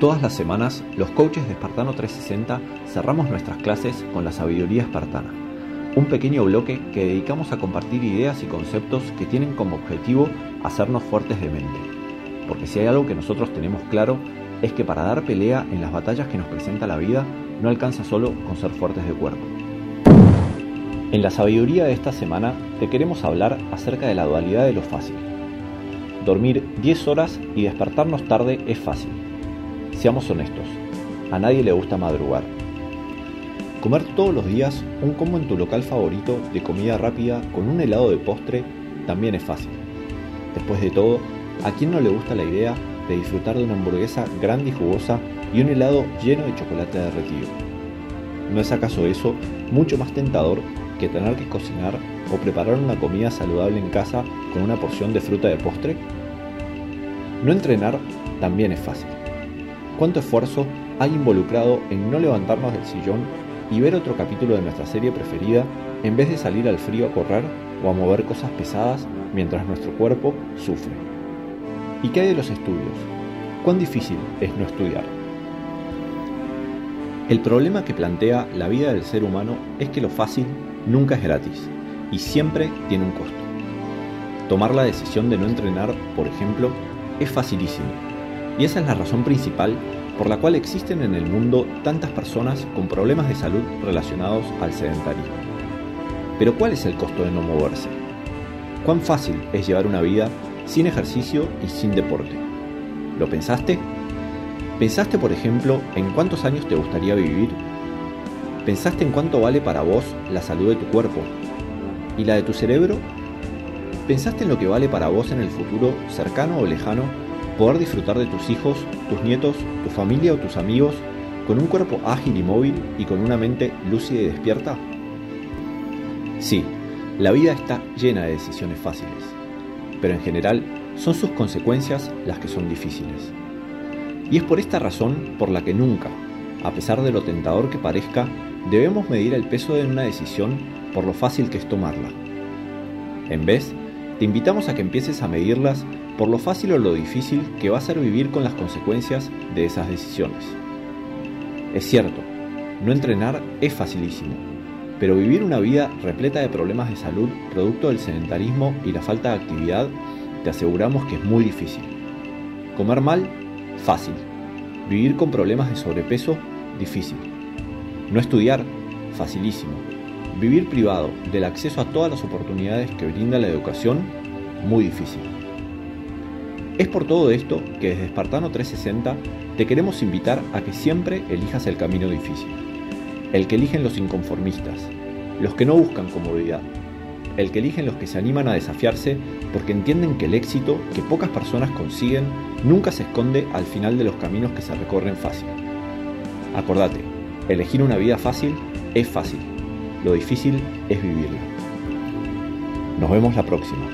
Todas las semanas, los coaches de Espartano 360 cerramos nuestras clases con la sabiduría espartana, un pequeño bloque que dedicamos a compartir ideas y conceptos que tienen como objetivo hacernos fuertes de mente. Porque si hay algo que nosotros tenemos claro, es que para dar pelea en las batallas que nos presenta la vida, no alcanza solo con ser fuertes de cuerpo. En la sabiduría de esta semana te queremos hablar acerca de la dualidad de lo fácil. Dormir 10 horas y despertarnos tarde es fácil. Seamos honestos, a nadie le gusta madrugar. Comer todos los días un combo en tu local favorito de comida rápida con un helado de postre también es fácil. Después de todo, ¿a quién no le gusta la idea de disfrutar de una hamburguesa grande y jugosa y un helado lleno de chocolate derretido? ¿No es acaso eso mucho más tentador que tener que cocinar o preparar una comida saludable en casa con una porción de fruta de postre? No entrenar también es fácil. ¿Cuánto esfuerzo hay involucrado en no levantarnos del sillón y ver otro capítulo de nuestra serie preferida en vez de salir al frío a correr o a mover cosas pesadas mientras nuestro cuerpo sufre? ¿Y qué hay de los estudios? ¿Cuán difícil es no estudiar? El problema que plantea la vida del ser humano es que lo fácil nunca es gratis y siempre tiene un costo. Tomar la decisión de no entrenar, por ejemplo, es facilísimo. Y esa es la razón principal por la cual existen en el mundo tantas personas con problemas de salud relacionados al sedentarismo. Pero ¿cuál es el costo de no moverse? ¿Cuán fácil es llevar una vida sin ejercicio y sin deporte? ¿Lo pensaste? ¿Pensaste, por ejemplo, en cuántos años te gustaría vivir? ¿Pensaste en cuánto vale para vos la salud de tu cuerpo? ¿Y la de tu cerebro? ¿Pensaste en lo que vale para vos en el futuro, cercano o lejano, poder disfrutar de tus hijos, tus nietos, tu familia o tus amigos con un cuerpo ágil y móvil y con una mente lúcida y despierta? Sí, la vida está llena de decisiones fáciles, pero en general son sus consecuencias las que son difíciles. Y es por esta razón por la que nunca, a pesar de lo tentador que parezca, debemos medir el peso de una decisión por lo fácil que es tomarla. En vez, te invitamos a que empieces a medirlas por lo fácil o lo difícil que va a ser vivir con las consecuencias de esas decisiones. Es cierto, no entrenar es facilísimo, pero vivir una vida repleta de problemas de salud producto del sedentarismo y la falta de actividad, te aseguramos que es muy difícil. Comer mal, fácil. Vivir con problemas de sobrepeso, difícil. No estudiar, facilísimo. Vivir privado del acceso a todas las oportunidades que brinda la educación, muy difícil. Es por todo esto que desde Espartano 360 te queremos invitar a que siempre elijas el camino difícil, el que eligen los inconformistas, los que no buscan comodidad, el que eligen los que se animan a desafiarse porque entienden que el éxito que pocas personas consiguen nunca se esconde al final de los caminos que se recorren fácil. Acordate, elegir una vida fácil es fácil, lo difícil es vivirla. Nos vemos la próxima.